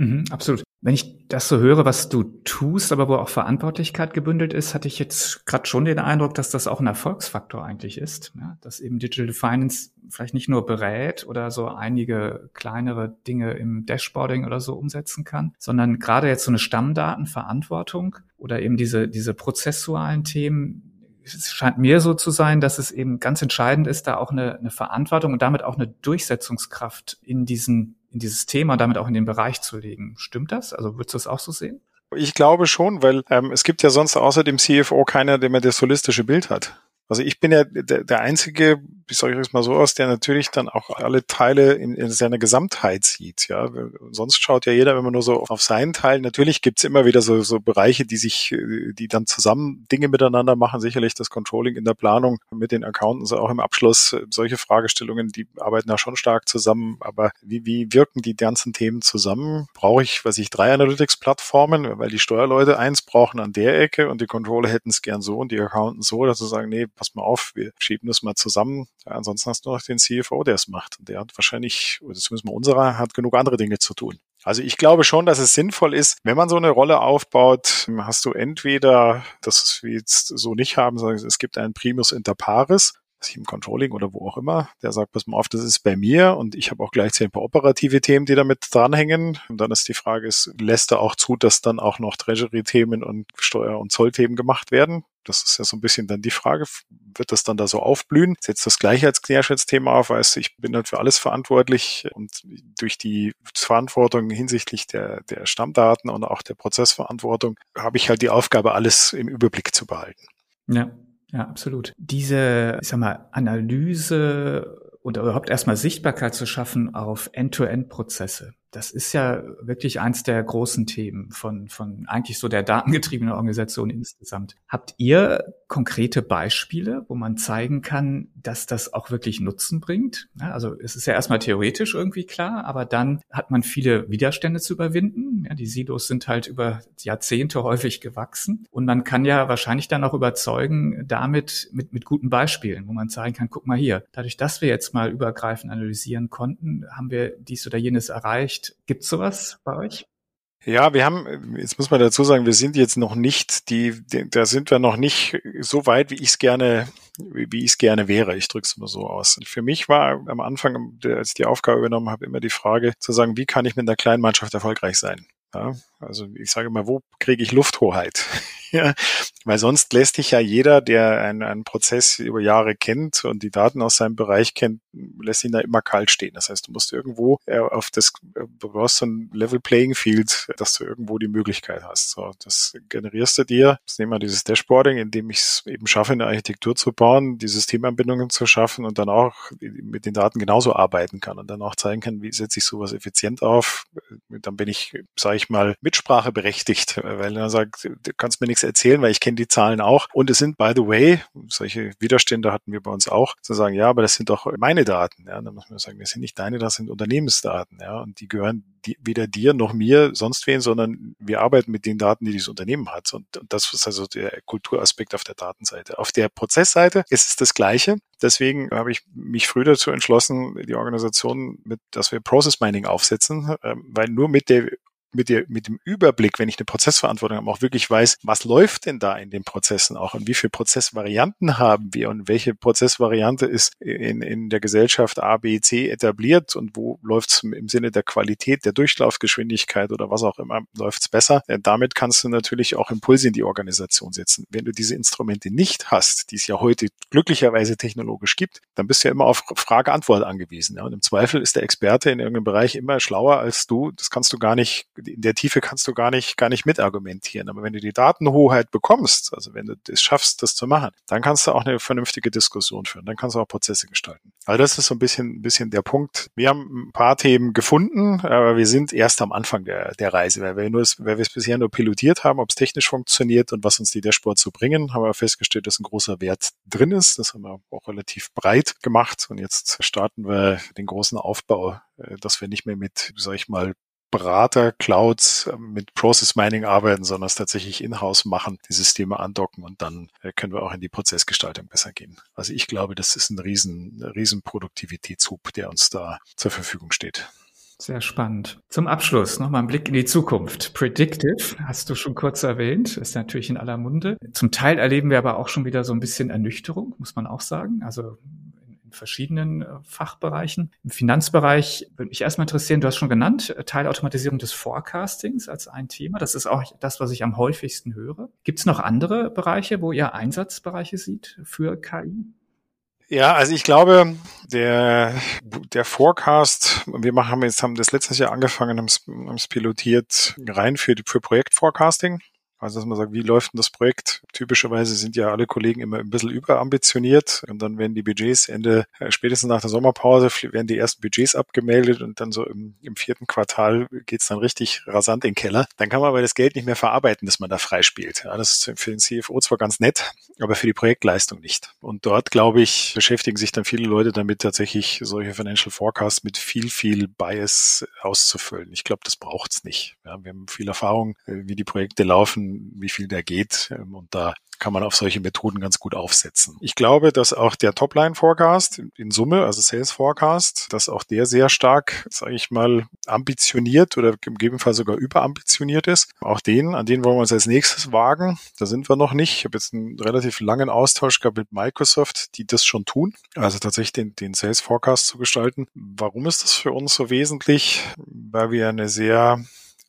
Mhm, absolut. Wenn ich das so höre, was du tust, aber wo auch Verantwortlichkeit gebündelt ist, hatte ich jetzt gerade schon den Eindruck, dass das auch ein Erfolgsfaktor eigentlich ist. Ja, dass eben Digital Finance vielleicht nicht nur berät oder so einige kleinere Dinge im Dashboarding oder so umsetzen kann, sondern gerade jetzt so eine Stammdatenverantwortung oder eben diese, diese prozessualen Themen, es scheint mir so zu sein, dass es eben ganz entscheidend ist, da auch eine, eine Verantwortung und damit auch eine Durchsetzungskraft in diesen in dieses Thema, damit auch in den Bereich zu legen. Stimmt das? Also würdest du das auch so sehen? Ich glaube schon, weil ähm, es gibt ja sonst außer dem CFO keiner, der mehr das holistische Bild hat. Also ich bin ja der, der einzige, ich es mal so aus, der natürlich dann auch alle Teile in, in seiner Gesamtheit sieht. Ja, sonst schaut ja jeder immer nur so auf seinen Teil. Natürlich gibt's immer wieder so, so Bereiche, die sich, die dann zusammen Dinge miteinander machen. Sicherlich das Controlling in der Planung mit den Accountants auch im Abschluss. Solche Fragestellungen, die arbeiten da schon stark zusammen. Aber wie, wie wirken die ganzen Themen zusammen? Brauche ich, was ich, drei Analytics-Plattformen, weil die Steuerleute eins brauchen an der Ecke und die Controller hätten es gern so und die Accountants so, dass sie sagen, nee, pass mal auf, wir schieben das mal zusammen. Ja, ansonsten hast du noch den CFO, der es macht. Und der hat wahrscheinlich, oder zumindest mal unserer, hat genug andere Dinge zu tun. Also ich glaube schon, dass es sinnvoll ist, wenn man so eine Rolle aufbaut, hast du entweder, dass wir jetzt so nicht haben, sondern es gibt einen Primus inter pares, im Controlling oder wo auch immer, der sagt, pass mal auf, das ist bei mir und ich habe auch gleichzeitig ein paar operative Themen, die damit dranhängen. Und dann ist die Frage, ist, lässt er auch zu, dass dann auch noch Treasury-Themen und Steuer- und Zollthemen gemacht werden? Das ist ja so ein bisschen dann die Frage, wird das dann da so aufblühen? Setzt das Querschnittsthema auf, weißt ich bin dann für alles verantwortlich und durch die Verantwortung hinsichtlich der, der Stammdaten und auch der Prozessverantwortung habe ich halt die Aufgabe, alles im Überblick zu behalten. Ja. Ja, absolut. Diese, ich sag mal, Analyse und überhaupt erstmal Sichtbarkeit zu schaffen auf End-to-End-Prozesse. Das ist ja wirklich eins der großen Themen von, von eigentlich so der datengetriebenen Organisation insgesamt. Habt ihr konkrete Beispiele, wo man zeigen kann, dass das auch wirklich Nutzen bringt? also es ist ja erstmal theoretisch irgendwie klar, aber dann hat man viele Widerstände zu überwinden. Ja, die Silos sind halt über Jahrzehnte häufig gewachsen und man kann ja wahrscheinlich dann auch überzeugen damit mit, mit guten Beispielen, wo man zeigen kann, guck mal hier, dadurch, dass wir jetzt mal übergreifend analysieren konnten, haben wir dies oder jenes erreicht Gibt Gibt's sowas bei euch? Ja, wir haben, jetzt muss man dazu sagen, wir sind jetzt noch nicht, die, die da sind wir noch nicht so weit, wie ich es gerne, wie ich es gerne wäre. Ich drücke es mal so aus. Für mich war am Anfang, als ich die Aufgabe übernommen habe, immer die Frage zu sagen, wie kann ich mit einer kleinen Mannschaft erfolgreich sein? Ja, also ich sage mal, wo kriege ich Lufthoheit? ja, weil sonst lässt sich ja jeder, der einen, einen Prozess über Jahre kennt und die Daten aus seinem Bereich kennt, lässt ihn da immer kalt stehen. Das heißt, du musst irgendwo äh, auf das, du brauchst so ein Level Playing Field, dass du irgendwo die Möglichkeit hast. So, das generierst du dir. Jetzt nehmen wir dieses Dashboarding, in dem ich es eben schaffe, eine Architektur zu bauen, die Systemanbindungen zu schaffen und dann auch mit den Daten genauso arbeiten kann und dann auch zeigen kann, wie setze ich sowas effizient auf. Dann bin ich, sage ich mal, Mitsprache berechtigt, weil er sagt, du kannst mir nichts erzählen, weil ich kenne die Zahlen auch. Und es sind, by the way, solche Widerstände hatten wir bei uns auch, zu sagen, ja, aber das sind doch meine Daten. Ja, dann muss man sagen, das sind nicht deine, das sind Unternehmensdaten. Ja, und die gehören die, weder dir noch mir, sonst wen, sondern wir arbeiten mit den Daten, die dieses Unternehmen hat. Und, und das ist also der Kulturaspekt auf der Datenseite. Auf der Prozessseite ist es das Gleiche. Deswegen habe ich mich früh dazu entschlossen, die Organisation mit, dass wir Process Mining aufsetzen, ähm, weil nur mit der mit, der, mit dem Überblick, wenn ich eine Prozessverantwortung habe, auch wirklich weiß, was läuft denn da in den Prozessen auch und wie viele Prozessvarianten haben wir und welche Prozessvariante ist in, in der Gesellschaft A, B, C etabliert und wo läuft es im Sinne der Qualität, der Durchlaufgeschwindigkeit oder was auch immer, läuft es besser. Äh, damit kannst du natürlich auch Impulse in die Organisation setzen. Wenn du diese Instrumente nicht hast, die es ja heute glücklicherweise technologisch gibt, dann bist du ja immer auf Frage-Antwort angewiesen. Ja? Und im Zweifel ist der Experte in irgendeinem Bereich immer schlauer als du. Das kannst du gar nicht in der Tiefe kannst du gar nicht, gar nicht mitargumentieren. Aber wenn du die Datenhoheit bekommst, also wenn du es schaffst, das zu machen, dann kannst du auch eine vernünftige Diskussion führen. Dann kannst du auch Prozesse gestalten. Also das ist so ein bisschen, ein bisschen der Punkt. Wir haben ein paar Themen gefunden, aber wir sind erst am Anfang der, der Reise, weil wir nur, weil wir es bisher nur pilotiert haben, ob es technisch funktioniert und was uns die Dashboard zu bringen, haben wir festgestellt, dass ein großer Wert drin ist. Das haben wir auch relativ breit gemacht und jetzt starten wir den großen Aufbau, äh, dass wir nicht mehr mit, sag ich mal, Berater-Clouds äh, mit Process Mining arbeiten, sondern es tatsächlich in-house machen, die Systeme andocken und dann äh, können wir auch in die Prozessgestaltung besser gehen. Also ich glaube, das ist ein riesen, riesen Produktivitätshub, der uns da zur Verfügung steht. Sehr spannend. Zum Abschluss nochmal ein Blick in die Zukunft. Predictive hast du schon kurz erwähnt, ist natürlich in aller Munde. Zum Teil erleben wir aber auch schon wieder so ein bisschen Ernüchterung, muss man auch sagen. Also verschiedenen äh, Fachbereichen. Im Finanzbereich würde mich erstmal interessieren, du hast schon genannt, äh, Teilautomatisierung des Forecastings als ein Thema. Das ist auch das, was ich am häufigsten höre. Gibt es noch andere Bereiche, wo ihr Einsatzbereiche sieht für KI? Ja, also ich glaube, der, der Forecast, wir machen jetzt, haben das letztes Jahr angefangen, haben es pilotiert rein für, für Projektforecasting. Also dass man sagt, wie läuft denn das Projekt? Typischerweise sind ja alle Kollegen immer ein bisschen überambitioniert und dann werden die Budgets Ende, äh, spätestens nach der Sommerpause, werden die ersten Budgets abgemeldet und dann so im, im vierten Quartal geht's dann richtig rasant in den Keller. Dann kann man aber das Geld nicht mehr verarbeiten, das man da freispielt. Ja, das ist für den CFO zwar ganz nett, aber für die Projektleistung nicht. Und dort, glaube ich, beschäftigen sich dann viele Leute damit, tatsächlich solche Financial Forecasts mit viel, viel Bias auszufüllen. Ich glaube, das braucht's nicht. Ja, wir haben viel Erfahrung, äh, wie die Projekte laufen wie viel der geht. Ähm, und da kann man auf solche Methoden ganz gut aufsetzen. Ich glaube, dass auch der Topline-Forecast in Summe, also Sales Forecast, dass auch der sehr stark, sage ich mal, ambitioniert oder im Gegenfall sogar überambitioniert ist. Auch den, an den wollen wir uns als nächstes wagen. Da sind wir noch nicht. Ich habe jetzt einen relativ langen Austausch gehabt mit Microsoft, die das schon tun. Also tatsächlich den, den Sales Forecast zu gestalten. Warum ist das für uns so wesentlich? Weil wir eine sehr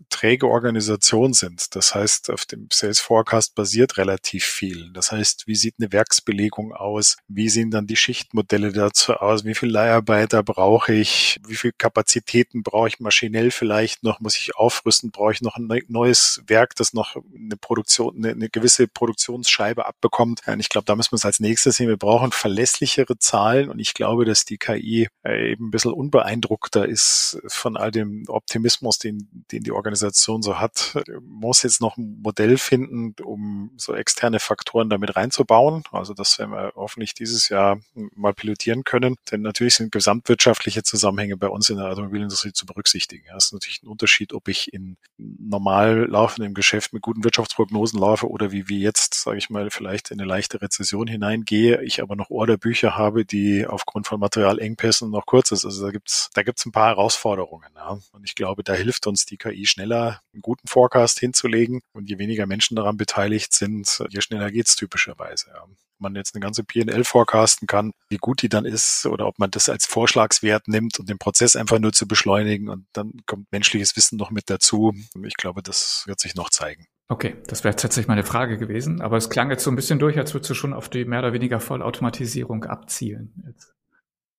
träge Organisation sind. Das heißt, auf dem Sales Forecast basiert relativ viel. Das heißt, wie sieht eine Werksbelegung aus? Wie sehen dann die Schichtmodelle dazu aus? Wie viele Leiharbeiter brauche ich? Wie viele Kapazitäten brauche ich maschinell vielleicht noch? Muss ich aufrüsten? Brauche ich noch ein neues Werk, das noch eine Produktion, eine, eine gewisse Produktionsscheibe abbekommt? Und ich glaube, da müssen wir es als nächstes sehen. Wir brauchen verlässlichere Zahlen und ich glaube, dass die KI äh, eben ein bisschen unbeeindruckter ist von all dem Optimismus, den, den die Organisation Organisation so hat, muss jetzt noch ein Modell finden, um so externe Faktoren damit reinzubauen. Also das werden wir hoffentlich dieses Jahr mal pilotieren können. Denn natürlich sind gesamtwirtschaftliche Zusammenhänge bei uns in der Automobilindustrie zu berücksichtigen. Das ist natürlich ein Unterschied, ob ich in normal laufendem Geschäft mit guten Wirtschaftsprognosen laufe oder wie wir jetzt, sage ich mal, vielleicht in eine leichte Rezession hineingehe, ich aber noch Orderbücher habe, die aufgrund von Materialengpässen noch kurz ist. Also da gibt's da gibt's ein paar Herausforderungen. Ja. Und ich glaube, da hilft uns die KI schnell schneller einen guten Forecast hinzulegen. Und je weniger Menschen daran beteiligt sind, je schneller geht's typischerweise. Ja. man jetzt eine ganze PL forecasten kann, wie gut die dann ist oder ob man das als Vorschlagswert nimmt und den Prozess einfach nur zu beschleunigen und dann kommt menschliches Wissen noch mit dazu. Ich glaube, das wird sich noch zeigen. Okay, das wäre tatsächlich meine Frage gewesen, aber es klang jetzt so ein bisschen durch, als würdest du schon auf die mehr oder weniger Vollautomatisierung abzielen. Jetzt.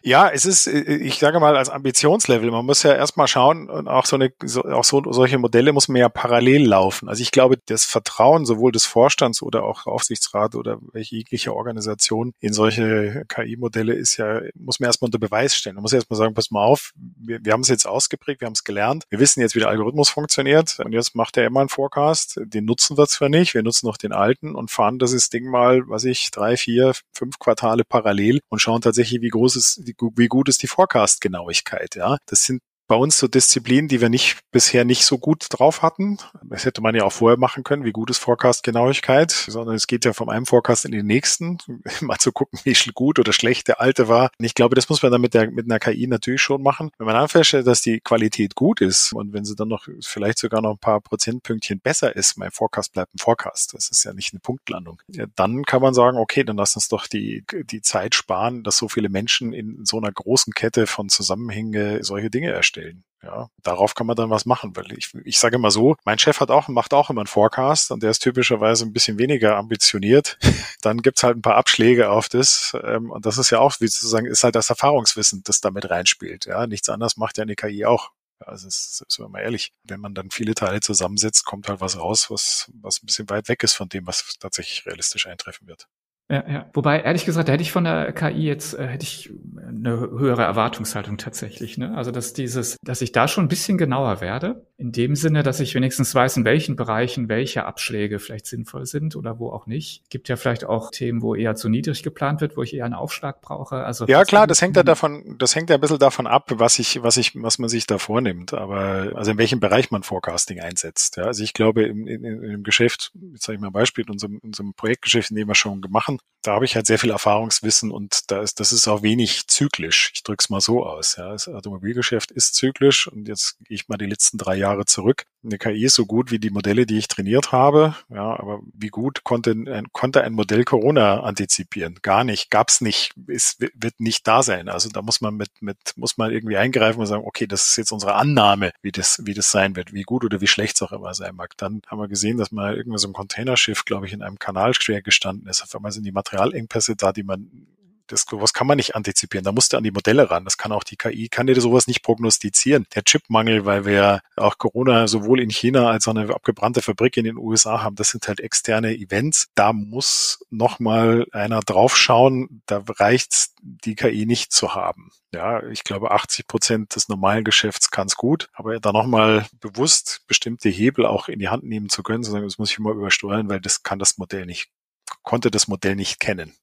Ja, es ist, äh, ich sage mal, als Ambitionslevel, man muss ja erstmal schauen, und auch so eine, so, auch so, solche Modelle muss man ja parallel laufen. Also ich glaube, das Vertrauen sowohl des Vorstands oder auch Aufsichtsrat oder welche jegliche Organisation in solche KI-Modelle ist ja, muss man erstmal unter Beweis stellen. Man muss erstmal sagen, pass mal auf, wir, wir haben es jetzt ausgeprägt, wir haben es gelernt, wir wissen jetzt, wie der Algorithmus funktioniert und jetzt macht er immer einen Forecast, den nutzen wir zwar nicht, wir nutzen noch den alten und fahren das Ding mal, was ich, drei, vier, fünf Quartale parallel und schauen tatsächlich, wie groß ist wie gut ist die Forecast-Genauigkeit, ja. Das sind bei uns so Disziplinen, die wir nicht bisher nicht so gut drauf hatten. Das hätte man ja auch vorher machen können, wie gut ist Forecast-Genauigkeit, sondern es geht ja vom einen Forecast in den nächsten, mal zu gucken, wie gut oder schlecht der alte war. Und ich glaube, das muss man dann mit, der, mit einer KI natürlich schon machen. Wenn man feststellt, dass die Qualität gut ist und wenn sie dann noch vielleicht sogar noch ein paar Prozentpünktchen besser ist, mein Forecast bleibt ein Forecast. Das ist ja nicht eine Punktlandung. Ja, dann kann man sagen, okay, dann lass uns doch die, die Zeit sparen, dass so viele Menschen in so einer großen Kette von Zusammenhänge solche Dinge erstellen stellen. Ja, darauf kann man dann was machen, weil ich, ich sage immer so, mein Chef hat auch, macht auch immer einen Forecast und der ist typischerweise ein bisschen weniger ambitioniert. dann gibt's halt ein paar Abschläge auf das. Ähm, und das ist ja auch, wie zu sagen, ist halt das Erfahrungswissen, das damit reinspielt. Ja, nichts anderes macht ja eine KI auch. Also ist, sind wir mal ehrlich, wenn man dann viele Teile zusammensetzt, kommt halt was raus, was, was ein bisschen weit weg ist von dem, was tatsächlich realistisch eintreffen wird. Ja, ja. Wobei, ehrlich gesagt, da hätte ich von der KI jetzt, äh, hätte ich eine höhere Erwartungshaltung tatsächlich. Ne? Also, dass dieses, dass ich da schon ein bisschen genauer werde, in dem Sinne, dass ich wenigstens weiß, in welchen Bereichen welche Abschläge vielleicht sinnvoll sind oder wo auch nicht. Gibt ja vielleicht auch Themen, wo eher zu niedrig geplant wird, wo ich eher einen Aufschlag brauche. Also ja, klar, das hängt ja davon, das hängt ja ein bisschen davon ab, was ich, was ich, was man sich da vornimmt. Aber also in welchem Bereich man Forecasting einsetzt. Ja? Also ich glaube, in, in, in dem Geschäft, jetzt sage ich mal ein Beispiel, in unserem, in unserem Projektgeschäft, in dem wir schon gemacht da habe ich halt sehr viel Erfahrungswissen und da ist, das ist auch wenig zyklisch. Ich drücke es mal so aus. Ja. Das Automobilgeschäft ist zyklisch und jetzt gehe ich mal die letzten drei Jahre zurück. Eine KI ist so gut wie die Modelle, die ich trainiert habe. Ja, aber wie gut konnte ein, konnte ein Modell Corona antizipieren? Gar nicht, gab's nicht, es wird nicht da sein. Also da muss man mit, mit, muss man irgendwie eingreifen und sagen, okay, das ist jetzt unsere Annahme, wie das, wie das sein wird, wie gut oder wie schlecht es auch immer sein mag. Dann haben wir gesehen, dass mal irgendwo so ein Containerschiff, glaube ich, in einem Kanal schwer gestanden ist. Auf einmal sind die Materialengpässe da, die man das, was kann man nicht antizipieren. Da musst du an die Modelle ran. Das kann auch die KI, kann dir sowas nicht prognostizieren. Der Chipmangel, weil wir auch Corona sowohl in China als auch eine abgebrannte Fabrik in den USA haben, das sind halt externe Events. Da muss nochmal einer draufschauen. Da reicht die KI nicht zu haben. Ja, ich glaube, 80 Prozent des normalen Geschäfts kann es gut, aber da nochmal bewusst bestimmte Hebel auch in die Hand nehmen zu können, zu sagen, das muss ich mal übersteuern, weil das kann das Modell nicht, konnte das Modell nicht kennen.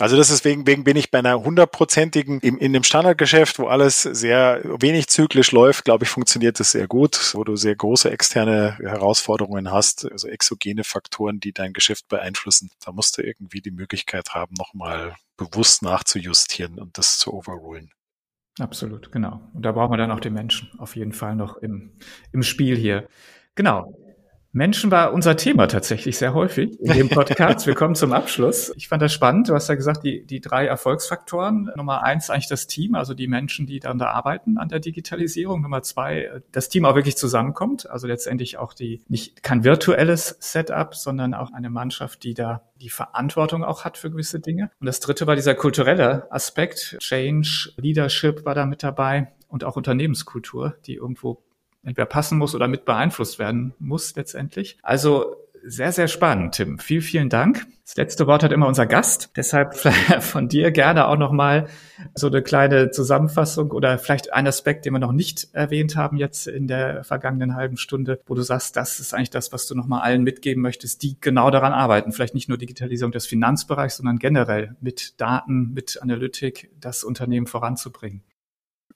Also das ist wegen, wegen bin ich bei einer hundertprozentigen, in, in einem Standardgeschäft, wo alles sehr wenig zyklisch läuft, glaube ich, funktioniert das sehr gut, wo du sehr große externe Herausforderungen hast, also exogene Faktoren, die dein Geschäft beeinflussen. Da musst du irgendwie die Möglichkeit haben, nochmal bewusst nachzujustieren und das zu overrulen. Absolut, genau. Und da brauchen wir dann auch den Menschen auf jeden Fall noch im, im Spiel hier. Genau. Menschen war unser Thema tatsächlich sehr häufig in dem Podcast. Wir kommen zum Abschluss. Ich fand das spannend. Du hast ja gesagt, die, die drei Erfolgsfaktoren. Nummer eins eigentlich das Team, also die Menschen, die dann da arbeiten an der Digitalisierung. Nummer zwei, das Team auch wirklich zusammenkommt. Also letztendlich auch die, nicht kein virtuelles Setup, sondern auch eine Mannschaft, die da die Verantwortung auch hat für gewisse Dinge. Und das dritte war dieser kulturelle Aspekt. Change, Leadership war da mit dabei und auch Unternehmenskultur, die irgendwo entweder passen muss oder mit beeinflusst werden muss letztendlich. Also sehr, sehr spannend, Tim. Vielen, vielen Dank. Das letzte Wort hat immer unser Gast. Deshalb von dir gerne auch nochmal so eine kleine Zusammenfassung oder vielleicht ein Aspekt, den wir noch nicht erwähnt haben jetzt in der vergangenen halben Stunde, wo du sagst, das ist eigentlich das, was du nochmal allen mitgeben möchtest, die genau daran arbeiten. Vielleicht nicht nur Digitalisierung des Finanzbereichs, sondern generell mit Daten, mit Analytik das Unternehmen voranzubringen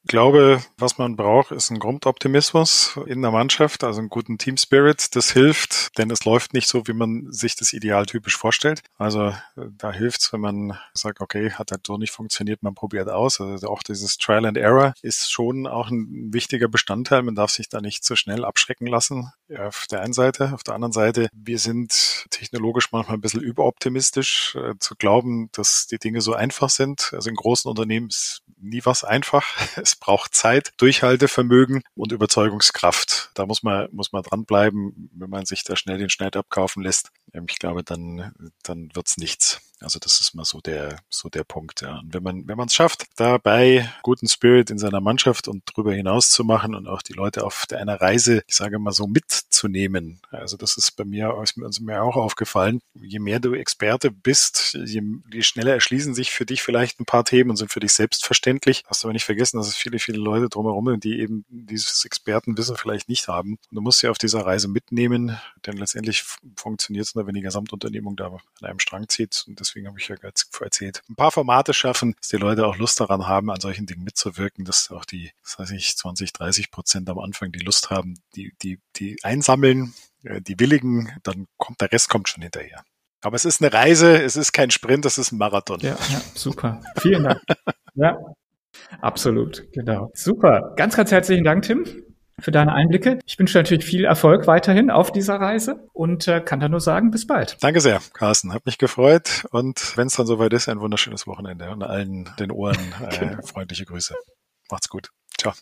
glaube, was man braucht, ist ein Grundoptimismus in der Mannschaft, also einen guten Team Spirit. Das hilft, denn es läuft nicht so, wie man sich das idealtypisch vorstellt. Also äh, da hilft es, wenn man sagt, okay, hat halt so nicht funktioniert, man probiert aus. Also auch dieses Trial and Error ist schon auch ein wichtiger Bestandteil. Man darf sich da nicht so schnell abschrecken lassen. Auf der einen Seite, auf der anderen Seite, wir sind technologisch manchmal ein bisschen überoptimistisch, äh, zu glauben, dass die Dinge so einfach sind. Also in großen Unternehmen ist nie was einfach. Es braucht Zeit, Durchhaltevermögen und Überzeugungskraft. Da muss man, muss man dranbleiben. Wenn man sich da schnell den Schneid abkaufen lässt, ähm, ich glaube, dann, dann wird's nichts. Also das ist mal so der, so der Punkt. Ja. Und wenn man, wenn man es schafft, dabei guten Spirit in seiner Mannschaft und darüber hinaus zu machen und auch die Leute auf einer Reise, ich sage mal so mitzunehmen. Also das ist bei mir, ist mir, auch aufgefallen. Je mehr du Experte bist, je, je schneller erschließen sich für dich vielleicht ein paar Themen und sind für dich selbstverständlich. Hast du aber nicht vergessen, dass es viele, viele Leute drumherum sind, die eben dieses Expertenwissen vielleicht nicht haben. Und du musst sie auf dieser Reise mitnehmen, denn letztendlich funktioniert es nur, wenn die Gesamtunternehmung da an einem Strang zieht. Und deswegen habe ich ja gerade erzählt. Ein paar Formate schaffen, dass die Leute auch Lust daran haben, an solchen Dingen mitzuwirken, dass auch die, das weiß ich, 20, 30 Prozent am Anfang die Lust haben, die, die, die einsammeln, äh, die willigen, dann kommt der Rest kommt schon hinterher. Aber es ist eine Reise, es ist kein Sprint, es ist ein Marathon. Ja, ja super. Vielen Dank. ja, absolut, genau. Super. Ganz, ganz herzlichen Dank, Tim für deine Einblicke. Ich wünsche natürlich viel Erfolg weiterhin auf dieser Reise und äh, kann da nur sagen, bis bald. Danke sehr, Carsten. Hat mich gefreut und wenn es dann soweit ist, ein wunderschönes Wochenende und allen den Ohren äh, genau. freundliche Grüße. Macht's gut. Ciao.